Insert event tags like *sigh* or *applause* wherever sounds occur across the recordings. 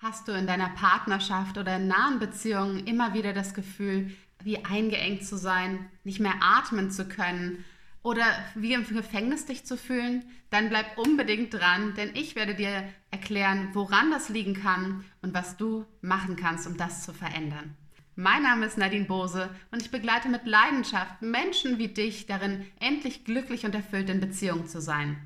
Hast du in deiner Partnerschaft oder in nahen Beziehungen immer wieder das Gefühl, wie eingeengt zu sein, nicht mehr atmen zu können oder wie im Gefängnis dich zu fühlen? Dann bleib unbedingt dran, denn ich werde dir erklären, woran das liegen kann und was du machen kannst, um das zu verändern. Mein Name ist Nadine Bose und ich begleite mit Leidenschaft Menschen wie dich darin, endlich glücklich und erfüllt in Beziehung zu sein.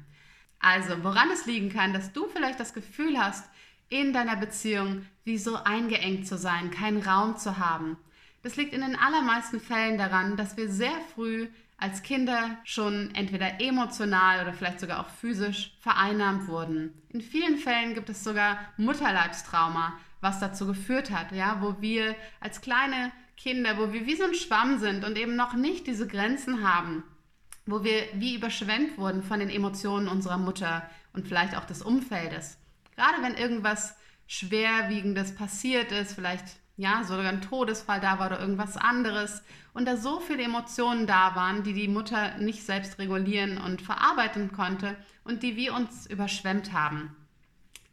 Also, woran es liegen kann, dass du vielleicht das Gefühl hast, in deiner Beziehung wie so eingeengt zu sein, keinen Raum zu haben. Das liegt in den allermeisten Fällen daran, dass wir sehr früh als Kinder schon entweder emotional oder vielleicht sogar auch physisch vereinnahmt wurden. In vielen Fällen gibt es sogar Mutterleibstrauma, was dazu geführt hat, ja, wo wir als kleine Kinder, wo wir wie so ein Schwamm sind und eben noch nicht diese Grenzen haben, wo wir wie überschwemmt wurden von den Emotionen unserer Mutter und vielleicht auch des Umfeldes. Gerade wenn irgendwas Schwerwiegendes passiert ist, vielleicht ja, sogar ein Todesfall da war oder irgendwas anderes und da so viele Emotionen da waren, die die Mutter nicht selbst regulieren und verarbeiten konnte und die wir uns überschwemmt haben.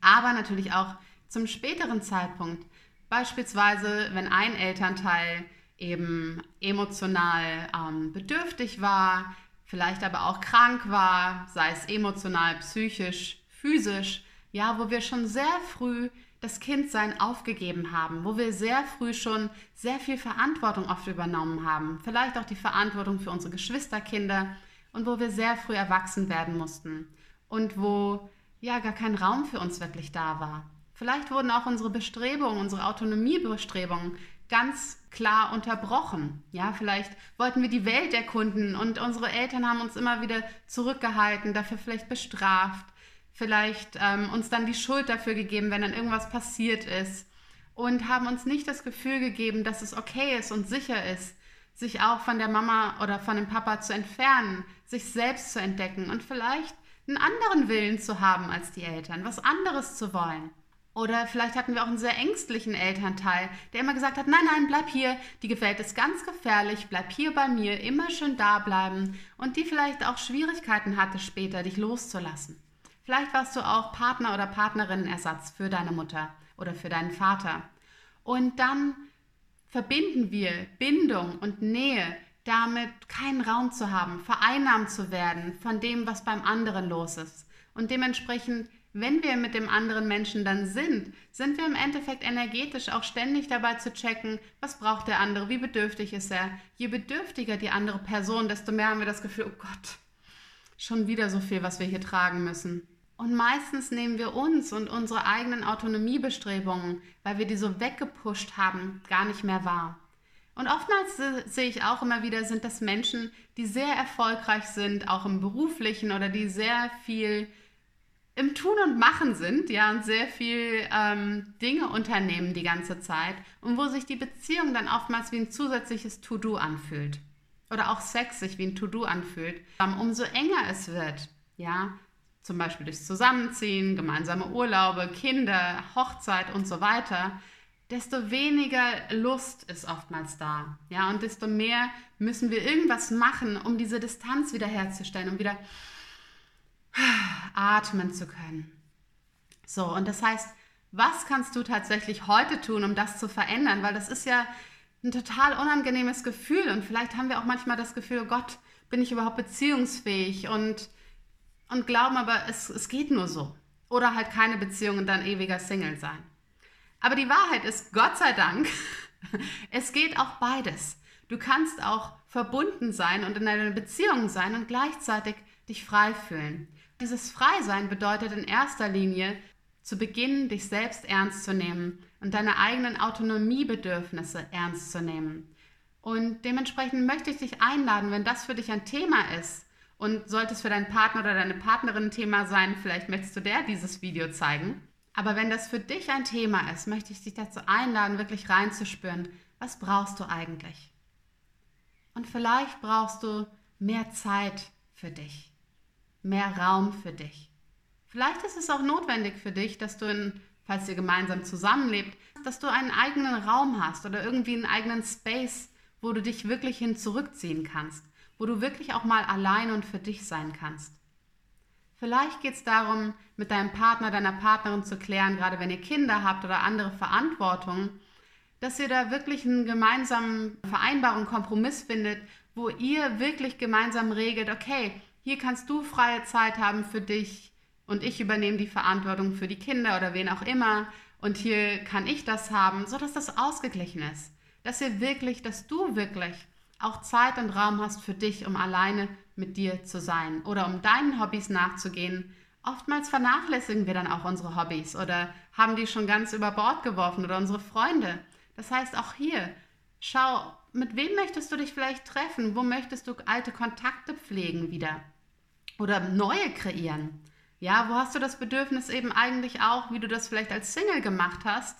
Aber natürlich auch zum späteren Zeitpunkt, beispielsweise wenn ein Elternteil eben emotional ähm, bedürftig war, vielleicht aber auch krank war, sei es emotional, psychisch, physisch, ja, wo wir schon sehr früh das Kindsein aufgegeben haben, wo wir sehr früh schon sehr viel Verantwortung oft übernommen haben, vielleicht auch die Verantwortung für unsere Geschwisterkinder und wo wir sehr früh erwachsen werden mussten und wo ja gar kein Raum für uns wirklich da war. Vielleicht wurden auch unsere Bestrebungen, unsere Autonomiebestrebungen ganz klar unterbrochen. Ja, vielleicht wollten wir die Welt erkunden und unsere Eltern haben uns immer wieder zurückgehalten, dafür vielleicht bestraft vielleicht ähm, uns dann die Schuld dafür gegeben, wenn dann irgendwas passiert ist und haben uns nicht das Gefühl gegeben, dass es okay ist und sicher ist, sich auch von der Mama oder von dem Papa zu entfernen, sich selbst zu entdecken und vielleicht einen anderen Willen zu haben als die Eltern, was anderes zu wollen. Oder vielleicht hatten wir auch einen sehr ängstlichen Elternteil, der immer gesagt hat, nein, nein, bleib hier, die Welt ist ganz gefährlich, bleib hier bei mir, immer schön da bleiben und die vielleicht auch Schwierigkeiten hatte später, dich loszulassen. Vielleicht warst du auch Partner oder Partnerinnenersatz für deine Mutter oder für deinen Vater. Und dann verbinden wir Bindung und Nähe damit, keinen Raum zu haben, vereinnahmt zu werden von dem, was beim anderen los ist. Und dementsprechend, wenn wir mit dem anderen Menschen dann sind, sind wir im Endeffekt energetisch auch ständig dabei zu checken, was braucht der andere, wie bedürftig ist er. Je bedürftiger die andere Person, desto mehr haben wir das Gefühl, oh Gott, schon wieder so viel, was wir hier tragen müssen. Und meistens nehmen wir uns und unsere eigenen Autonomiebestrebungen, weil wir die so weggepusht haben, gar nicht mehr wahr. Und oftmals sehe ich auch immer wieder, sind das Menschen, die sehr erfolgreich sind, auch im beruflichen oder die sehr viel im Tun und Machen sind, ja, und sehr viel ähm, Dinge unternehmen die ganze Zeit und wo sich die Beziehung dann oftmals wie ein zusätzliches To-Do anfühlt. Oder auch Sex sich wie ein To-Do anfühlt. Umso enger es wird, ja, zum Beispiel durchs Zusammenziehen, gemeinsame Urlaube, Kinder, Hochzeit und so weiter, desto weniger Lust ist oftmals da. Ja, und desto mehr müssen wir irgendwas machen, um diese Distanz wiederherzustellen, um wieder atmen zu können. So, und das heißt, was kannst du tatsächlich heute tun, um das zu verändern? Weil das ist ja ein total unangenehmes Gefühl und vielleicht haben wir auch manchmal das Gefühl, oh Gott, bin ich überhaupt beziehungsfähig und und glauben aber, es, es geht nur so. Oder halt keine Beziehung und dann ewiger Single sein. Aber die Wahrheit ist, Gott sei Dank, *laughs* es geht auch beides. Du kannst auch verbunden sein und in einer Beziehung sein und gleichzeitig dich frei fühlen. Dieses Freisein bedeutet in erster Linie, zu beginnen, dich selbst ernst zu nehmen und deine eigenen Autonomiebedürfnisse ernst zu nehmen. Und dementsprechend möchte ich dich einladen, wenn das für dich ein Thema ist, und sollte es für deinen Partner oder deine Partnerin ein Thema sein, vielleicht möchtest du der dieses Video zeigen. Aber wenn das für dich ein Thema ist, möchte ich dich dazu einladen, wirklich reinzuspüren, was brauchst du eigentlich? Und vielleicht brauchst du mehr Zeit für dich, mehr Raum für dich. Vielleicht ist es auch notwendig für dich, dass du, in, falls ihr gemeinsam zusammenlebt, dass du einen eigenen Raum hast oder irgendwie einen eigenen Space, wo du dich wirklich hin zurückziehen kannst wo du wirklich auch mal allein und für dich sein kannst. Vielleicht geht es darum, mit deinem Partner, deiner Partnerin zu klären, gerade wenn ihr Kinder habt oder andere Verantwortung, dass ihr da wirklich einen gemeinsamen Vereinbarung, Kompromiss findet, wo ihr wirklich gemeinsam regelt, okay, hier kannst du freie Zeit haben für dich und ich übernehme die Verantwortung für die Kinder oder wen auch immer und hier kann ich das haben, sodass das ausgeglichen ist. Dass ihr wirklich, dass du wirklich auch Zeit und Raum hast für dich, um alleine mit dir zu sein oder um deinen Hobbys nachzugehen. Oftmals vernachlässigen wir dann auch unsere Hobbys oder haben die schon ganz über Bord geworfen oder unsere Freunde. Das heißt auch hier, schau, mit wem möchtest du dich vielleicht treffen? Wo möchtest du alte Kontakte pflegen wieder? Oder neue kreieren? Ja, wo hast du das Bedürfnis eben eigentlich auch, wie du das vielleicht als Single gemacht hast,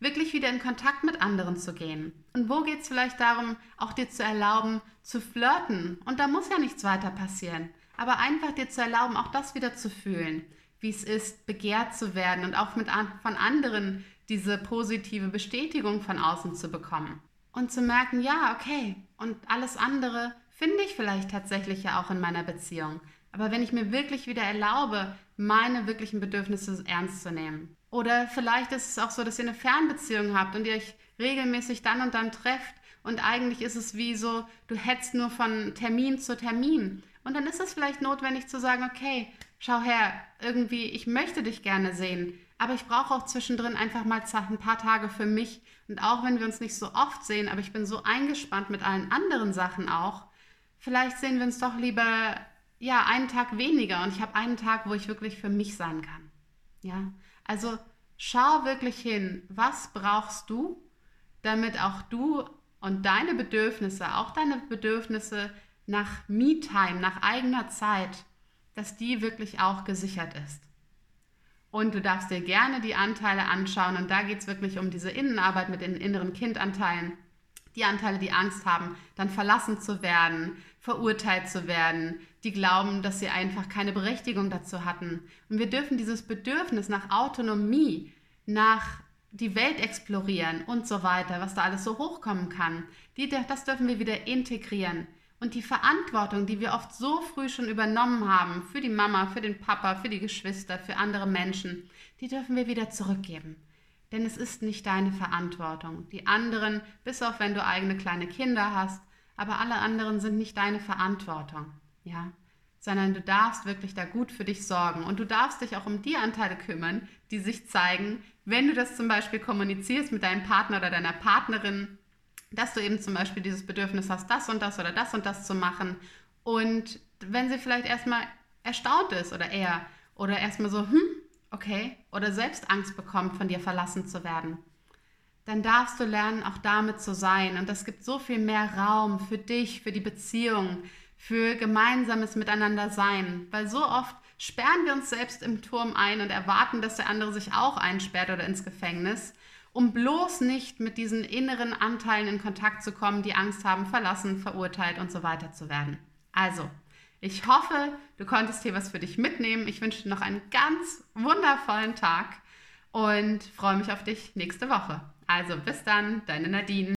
wirklich wieder in Kontakt mit anderen zu gehen? Und wo geht es vielleicht darum, auch dir zu erlauben, zu flirten? Und da muss ja nichts weiter passieren. Aber einfach dir zu erlauben, auch das wieder zu fühlen, wie es ist, begehrt zu werden und auch mit von anderen diese positive Bestätigung von außen zu bekommen. Und zu merken, ja, okay, und alles andere finde ich vielleicht tatsächlich ja auch in meiner Beziehung. Aber wenn ich mir wirklich wieder erlaube, meine wirklichen Bedürfnisse ernst zu nehmen. Oder vielleicht ist es auch so, dass ihr eine Fernbeziehung habt und ihr euch regelmäßig dann und dann trefft und eigentlich ist es wie so, du hetzt nur von Termin zu Termin. Und dann ist es vielleicht notwendig zu sagen, okay, schau her, irgendwie, ich möchte dich gerne sehen, aber ich brauche auch zwischendrin einfach mal ein paar Tage für mich. Und auch wenn wir uns nicht so oft sehen, aber ich bin so eingespannt mit allen anderen Sachen auch, vielleicht sehen wir uns doch lieber ja, einen Tag weniger und ich habe einen Tag, wo ich wirklich für mich sein kann. Ja, also schau wirklich hin, was brauchst du, damit auch du und deine Bedürfnisse, auch deine Bedürfnisse nach Me-Time, nach eigener Zeit, dass die wirklich auch gesichert ist. Und du darfst dir gerne die Anteile anschauen und da geht es wirklich um diese Innenarbeit mit den inneren Kindanteilen die Anteile, die Angst haben, dann verlassen zu werden, verurteilt zu werden, die glauben, dass sie einfach keine Berechtigung dazu hatten. Und wir dürfen dieses Bedürfnis nach Autonomie, nach die Welt explorieren und so weiter, was da alles so hochkommen kann, die, das dürfen wir wieder integrieren. Und die Verantwortung, die wir oft so früh schon übernommen haben, für die Mama, für den Papa, für die Geschwister, für andere Menschen, die dürfen wir wieder zurückgeben denn es ist nicht deine Verantwortung. Die anderen, bis auf wenn du eigene kleine Kinder hast, aber alle anderen sind nicht deine Verantwortung, ja, sondern du darfst wirklich da gut für dich sorgen. Und du darfst dich auch um die Anteile kümmern, die sich zeigen, wenn du das zum Beispiel kommunizierst mit deinem Partner oder deiner Partnerin, dass du eben zum Beispiel dieses Bedürfnis hast, das und das oder das und das zu machen. Und wenn sie vielleicht erstmal erstaunt ist oder er oder erstmal so, hm, okay, oder selbst Angst bekommt, von dir verlassen zu werden, dann darfst du lernen, auch damit zu sein. Und das gibt so viel mehr Raum für dich, für die Beziehung, für gemeinsames Miteinander sein. Weil so oft sperren wir uns selbst im Turm ein und erwarten, dass der andere sich auch einsperrt oder ins Gefängnis, um bloß nicht mit diesen inneren Anteilen in Kontakt zu kommen, die Angst haben, verlassen, verurteilt und so weiter zu werden. Also, ich hoffe, du konntest hier was für dich mitnehmen. Ich wünsche dir noch einen ganz wundervollen Tag und freue mich auf dich nächste Woche. Also bis dann, deine Nadine.